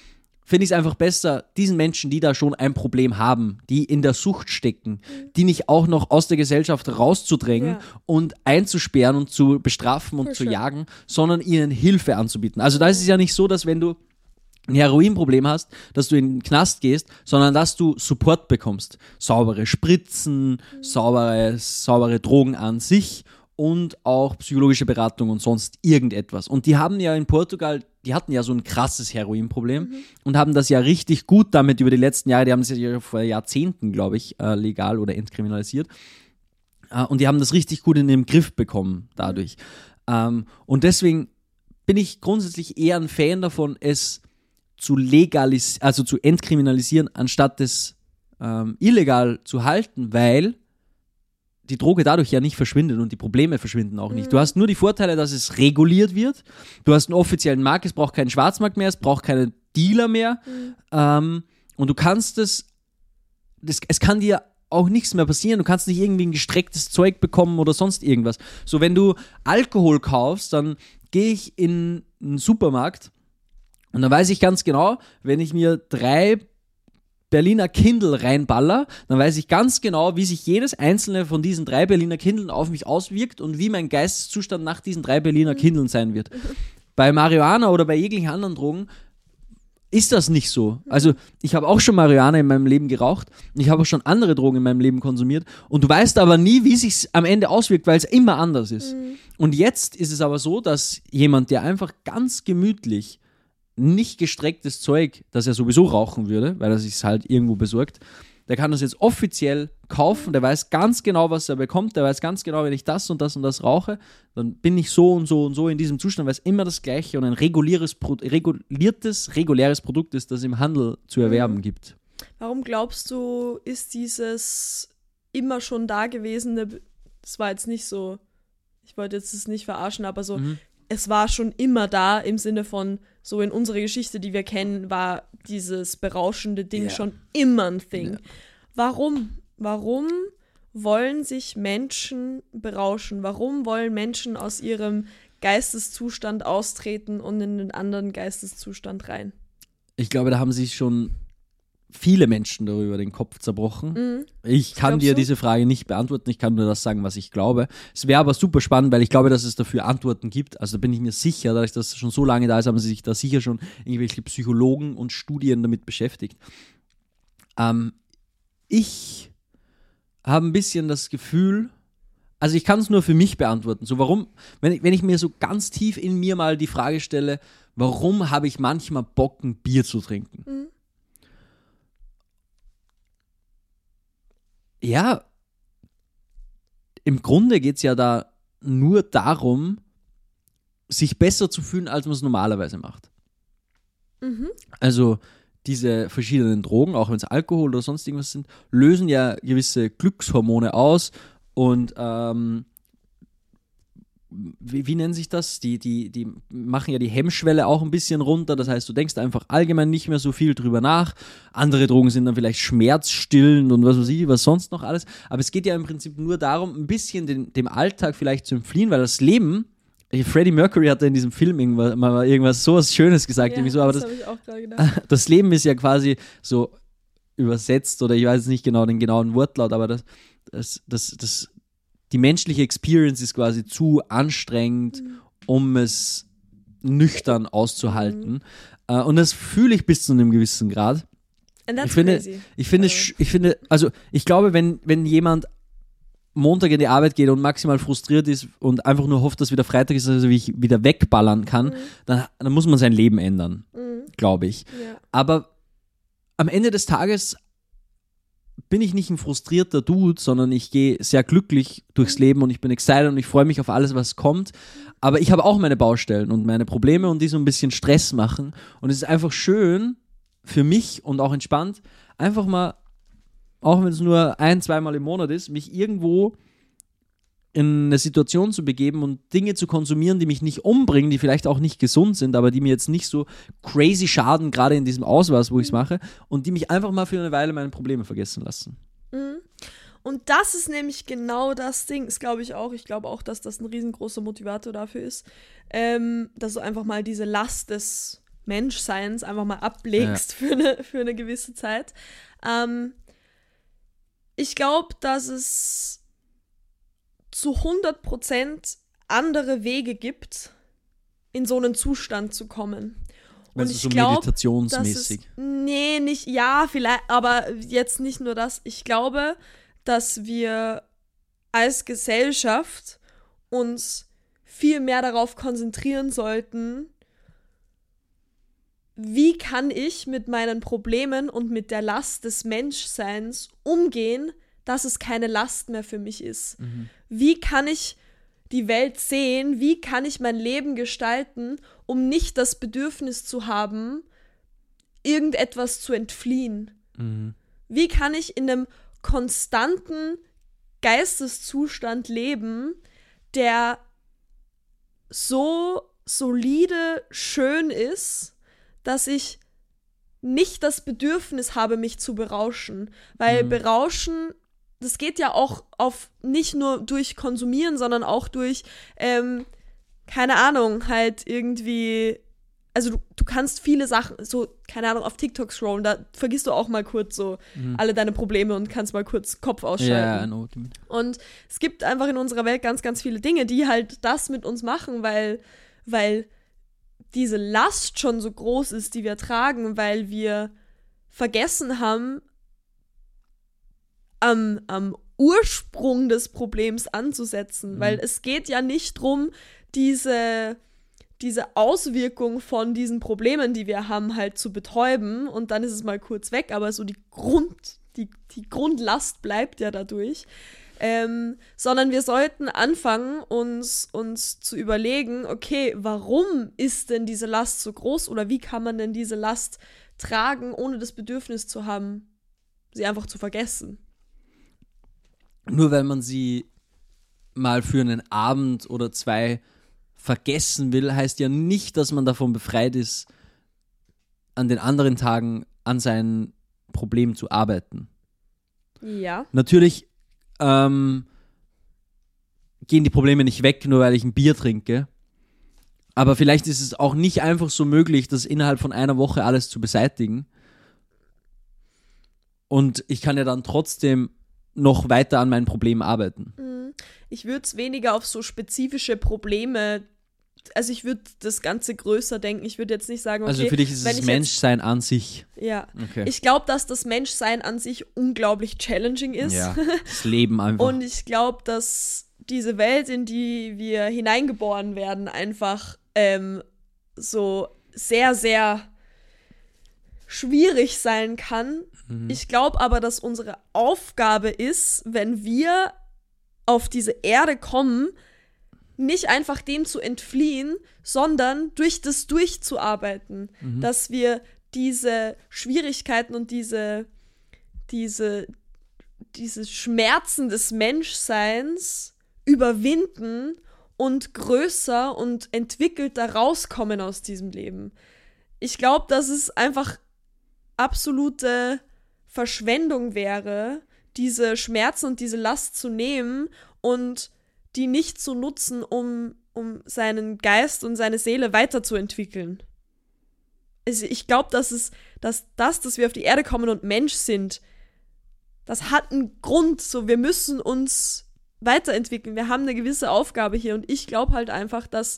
finde ich es einfach besser, diesen Menschen, die da schon ein Problem haben, die in der Sucht stecken, die nicht auch noch aus der Gesellschaft rauszudrängen Ja. und einzusperren und zu bestrafen und For zu sure. jagen, sondern ihnen Hilfe anzubieten. Also da ist es ja nicht so, dass wenn du ein Heroinproblem hast, dass du in den Knast gehst, sondern dass du Support bekommst. Saubere Spritzen, saubere, saubere Drogen an sich und auch psychologische Beratung und sonst irgendetwas. Und die haben ja in Portugal, die hatten ja so ein krasses Heroinproblem und haben das ja richtig gut damit über die letzten Jahre, die haben es ja vor Jahrzehnten, glaube ich, äh, legal oder entkriminalisiert. Äh, und die haben das richtig gut in den Griff bekommen dadurch. Ähm, und deswegen bin ich grundsätzlich eher ein Fan davon, es zu legalisieren, also zu entkriminalisieren, anstatt es ähm, illegal zu halten, weil die Droge dadurch ja nicht verschwindet und die Probleme verschwinden auch nicht. Du hast nur die Vorteile, dass es reguliert wird. Du hast einen offiziellen Markt, es braucht keinen Schwarzmarkt mehr, es braucht keine Dealer mehr. Ähm, und du kannst es, das, es kann dir auch nichts mehr passieren. Du kannst nicht irgendwie ein gestrecktes Zeug bekommen oder sonst irgendwas. So, wenn du Alkohol kaufst, dann gehe ich in einen Supermarkt und dann weiß ich ganz genau, wenn ich mir drei Berliner Kindle reinballer, dann weiß ich ganz genau, wie sich jedes einzelne von diesen drei Berliner Kindeln auf mich auswirkt und wie mein Geisteszustand nach diesen drei Berliner Kindeln sein wird. Bei Marihuana oder bei jeglichen anderen Drogen ist das nicht so. Also ich habe auch schon Marihuana in meinem Leben geraucht. Ich habe auch schon andere Drogen in meinem Leben konsumiert. Und du weißt aber nie, wie sich am Ende auswirkt, weil es immer anders ist. Und jetzt ist es aber so, dass jemand, der einfach ganz gemütlich nicht gestrecktes Zeug, das er sowieso rauchen würde, weil er sich halt irgendwo besorgt, der kann das jetzt offiziell kaufen, der weiß ganz genau, was er bekommt, der weiß ganz genau, wenn ich das und das und das rauche, dann bin ich so und so und so in diesem Zustand, weil es immer das gleiche und ein reguliertes, Pro reguliertes, reguläres Produkt ist, das im Handel zu erwerben gibt. Warum glaubst du, ist dieses immer schon dagewesene, das war jetzt nicht so, ich wollte jetzt es nicht verarschen, aber so, Mhm. es war schon immer da im Sinne von, so in unserer Geschichte, die wir kennen, war dieses berauschende Ding Ja. schon immer ein Thing. Ja. Warum? Warum wollen sich Menschen berauschen? Warum wollen Menschen aus ihrem Geisteszustand austreten und in den anderen Geisteszustand rein? Ich glaube, da haben sich schon viele Menschen darüber den Kopf zerbrochen. Mhm. Ich kann glaubst dir du? diese Frage nicht beantworten. Ich kann nur das sagen, was ich glaube. Es wäre aber super spannend, weil ich glaube, dass es dafür Antworten gibt. Also da bin ich mir sicher, dadurch, dass es schon so lange da ist, haben sich da sicher schon irgendwelche Psychologen und Studien damit beschäftigt. Ähm, ich habe ein bisschen das Gefühl, also ich kann es nur für mich beantworten. So warum, wenn ich, wenn ich mir so ganz tief in mir mal die Frage stelle, warum habe ich manchmal Bock, ein Bier zu trinken? Mhm. Ja, im Grunde geht es ja da nur darum, sich besser zu fühlen, als man es normalerweise macht. Mhm. Also diese verschiedenen Drogen, auch wenn es Alkohol oder sonst irgendwas sind, lösen ja gewisse Glückshormone aus und ähm, wie, wie nennen sich das? Die, die, die machen ja die Hemmschwelle auch ein bisschen runter. Das heißt, du denkst einfach allgemein nicht mehr so viel drüber nach. Andere Drogen sind dann vielleicht schmerzstillend und was weiß ich, was sonst noch alles. Aber es geht ja im Prinzip nur darum, ein bisschen den, dem Alltag vielleicht zu entfliehen, weil das Leben, Freddie Mercury hat ja in diesem Film irgendwas, mal irgendwas so was Schönes gesagt, irgendwie so, aber das, habe ich auch gerade gedacht. das Leben ist ja quasi so übersetzt oder ich weiß nicht genau den genauen Wortlaut, aber das, das, das, das die menschliche Experience ist quasi zu anstrengend, um es nüchtern auszuhalten. Äh, und das fühle ich bis zu einem gewissen Grad. And that's Ich finde, crazy. ich finde, Also- ich finde, also ich glaube, wenn, wenn jemand Montag in die Arbeit geht und maximal frustriert ist und einfach nur hofft, dass wieder Freitag ist, also wie ich wieder wegballern kann, dann, dann muss man sein Leben ändern, Mhm. glaube ich. Ja. Aber am Ende des Tages bin ich nicht ein frustrierter Dude, sondern ich gehe sehr glücklich durchs Leben und ich bin excited und ich freue mich auf alles, was kommt. Aber ich habe auch meine Baustellen und meine Probleme und die so ein bisschen Stress machen. Und es ist einfach schön für mich und auch entspannt, einfach mal, auch wenn es nur ein, zweimal im Monat ist, mich irgendwo in eine Situation zu begeben und Dinge zu konsumieren, die mich nicht umbringen, die vielleicht auch nicht gesund sind, aber die mir jetzt nicht so crazy schaden, gerade in diesem Ausmaß, wo ich es mache, und die mich einfach mal für eine Weile meine Probleme vergessen lassen. Mhm. Und das ist nämlich genau das Ding, das glaube ich auch. Ich glaube auch, dass das ein riesengroßer Motivator dafür ist, ähm, dass du einfach mal diese Last des Menschseins einfach mal ablegst für, eine, für eine gewisse Zeit. Ähm, ich glaube, dass es zu 100% andere Wege gibt, in so einen Zustand zu kommen. Und Also ich so glaube, dass meditationsmäßig. es, nee, nicht, ja, vielleicht, aber jetzt nicht nur das. Ich glaube, dass wir als Gesellschaft uns viel mehr darauf konzentrieren sollten, wie kann ich mit meinen Problemen und mit der Last des Menschseins umgehen, dass es keine Last mehr für mich ist. Wie kann ich die Welt sehen? Wie kann ich mein Leben gestalten, um nicht das Bedürfnis zu haben, irgendetwas zu entfliehen? Mhm. Wie kann ich in einem konstanten Geisteszustand leben, der so solide schön ist, dass ich nicht das Bedürfnis habe, mich zu berauschen. Weil Mhm. berauschen, das geht ja auch auf nicht nur durch Konsumieren, sondern auch durch, ähm, keine Ahnung, halt irgendwie. Also du, du kannst viele Sachen, so, keine Ahnung, auf TikTok scrollen, da vergisst du auch mal kurz so alle deine Probleme und kannst mal kurz Kopf ausschalten. Mhm. You mean. Und es gibt einfach in unserer Welt ganz, ganz viele Dinge, die halt das mit uns machen, weil, weil diese Last schon so groß ist, die wir tragen, weil wir vergessen haben, am, am Ursprung des Problems anzusetzen. Weil es geht ja nicht drum, diese, diese Auswirkung von diesen Problemen, die wir haben, halt zu betäuben und dann ist es mal kurz weg, aber so die Grund, die, die Grundlast bleibt ja dadurch. Ähm, sondern wir sollten anfangen, uns, uns zu überlegen, okay, warum ist denn diese Last so groß oder wie kann man denn diese Last tragen, ohne das Bedürfnis zu haben, sie einfach zu vergessen. Nur weil man sie mal für einen Abend oder zwei vergessen will, heißt ja nicht, dass man davon befreit ist, an den anderen Tagen an seinen Problemen zu arbeiten. Ja. Natürlich ähm, gehen die Probleme nicht weg, nur weil ich ein Bier trinke. Aber vielleicht ist es auch nicht einfach so möglich, das innerhalb von einer Woche alles zu beseitigen. Und ich kann ja dann trotzdem noch weiter an meinen Problemen arbeiten. Ich würde es weniger auf so spezifische Probleme, also ich würde das Ganze größer denken. Ich würde jetzt nicht sagen, okay, also für dich ist ich Menschsein an sich. Jetzt, ja. Okay. Ich glaube, dass das Menschsein an sich unglaublich challenging ist. ja, das Leben einfach. Und ich glaube, dass diese Welt, in die wir hineingeboren werden, einfach ähm, so sehr, sehr schwierig sein kann. Ich glaube aber, dass unsere Aufgabe ist, wenn wir auf diese Erde kommen, nicht einfach dem zu entfliehen, sondern durch das durchzuarbeiten, dass wir diese Schwierigkeiten und diese, diese, diese Schmerzen des Menschseins überwinden und größer und entwickelter rauskommen aus diesem Leben. Ich glaube, dass es einfach absolute Verschwendung wäre, diese Schmerzen und diese Last zu nehmen und die nicht zu nutzen, um, um seinen Geist und seine Seele weiterzuentwickeln. Also ich glaube, dass es, dass das, dass wir auf die Erde kommen und Mensch sind, das hat einen Grund. So, wir müssen uns weiterentwickeln. Wir haben eine gewisse Aufgabe hier und ich glaube halt einfach, dass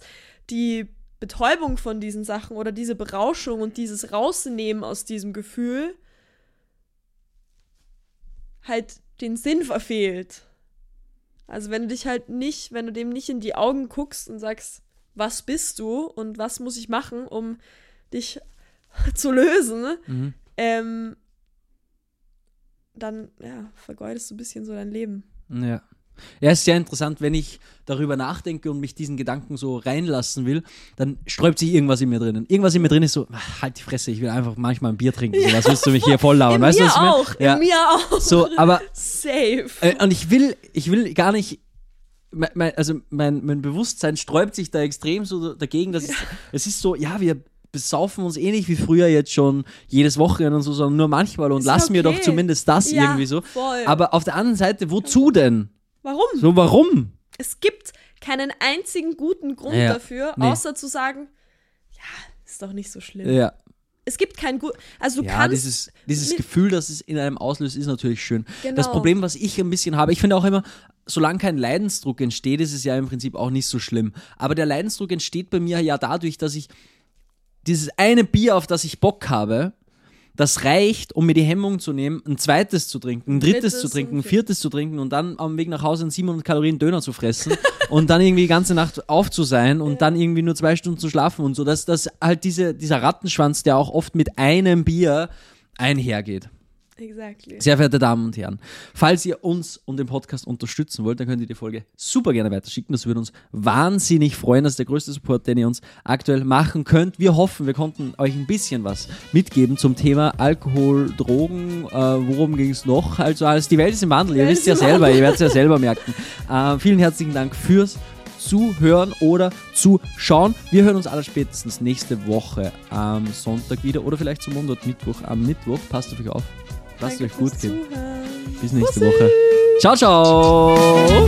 die Betäubung von diesen Sachen oder diese Berauschung und dieses Rausnehmen aus diesem Gefühl halt den Sinn verfehlt. Also wenn du dich halt nicht, wenn du dem nicht in die Augen guckst und sagst, was bist du und was muss ich machen, um dich zu lösen, Mhm. ähm, dann ja, vergeudest du ein bisschen so dein Leben. Ja. Ja, ist sehr interessant, wenn ich darüber nachdenke und mich diesen Gedanken so reinlassen will, dann sträubt sich irgendwas in mir drinnen. Irgendwas in mir drin ist so, "Ach, halt die Fresse, ich will einfach manchmal ein Bier trinken. So, was willst du mich hier voll labern? in Weißt du, mir meine? auch, Ja. mir auch. So, aber Safe. Äh, und ich will, ich will gar nicht. Mein, also mein, mein Bewusstsein sträubt sich da extrem so dagegen, dass es, es ist so, ja, wir besaufen uns eh nicht wie früher jetzt schon jedes Wochenende und so, sondern nur manchmal und Ist lass mir doch okay. zumindest das Ja, irgendwie so. voll. Aber auf der anderen Seite, wozu denn? Warum? So, warum? Es gibt keinen einzigen guten Grund Ja, dafür, nee. außer zu sagen, ja, ist doch nicht so schlimm. Ja, Es gibt keinen guten, also du ja kannst dieses, dieses Gefühl, das es in einem auslöst, ist natürlich schön. Genau. Das Problem, was ich ein bisschen habe, ich finde auch immer, solange kein Leidensdruck entsteht, ist es ja im Prinzip auch nicht so schlimm. Aber der Leidensdruck entsteht bei mir ja dadurch, dass ich dieses eine Bier, auf das ich Bock habe, das reicht, um mir die Hemmung zu nehmen, ein zweites zu trinken, ein drittes, Drittes zu trinken, ein viertes zu trinken und dann am Weg nach Hause einen 700 Kalorien Döner zu fressen und dann irgendwie die ganze Nacht auf zu sein und dann irgendwie nur zwei Stunden zu schlafen und so. Dass das halt diese, dieser Rattenschwanz, der auch oft mit einem Bier einhergeht. Exactly. Sehr verehrte Damen und Herren, falls ihr uns und den Podcast unterstützen wollt, dann könnt ihr die Folge super gerne weiterschicken. Das würde uns wahnsinnig freuen. Das ist der größte Support, den ihr uns aktuell machen könnt. Wir hoffen, wir konnten euch ein bisschen was mitgeben zum Thema Alkohol, Drogen. Äh, worum ging es noch? Also alles, die Welt ist im Wandel. Ihr wisst ja selber, ihr werdet es ja selber merken. Äh, vielen herzlichen Dank fürs Zuhören oder Zuschauen. Wir hören uns alle spätestens nächste Woche am Sonntag wieder oder vielleicht zum Montag, Mittwoch am Mittwoch. Passt auf euch auf. Lasst Danke euch gut gehen. Bis nächste. Woche. Ciao, ciao.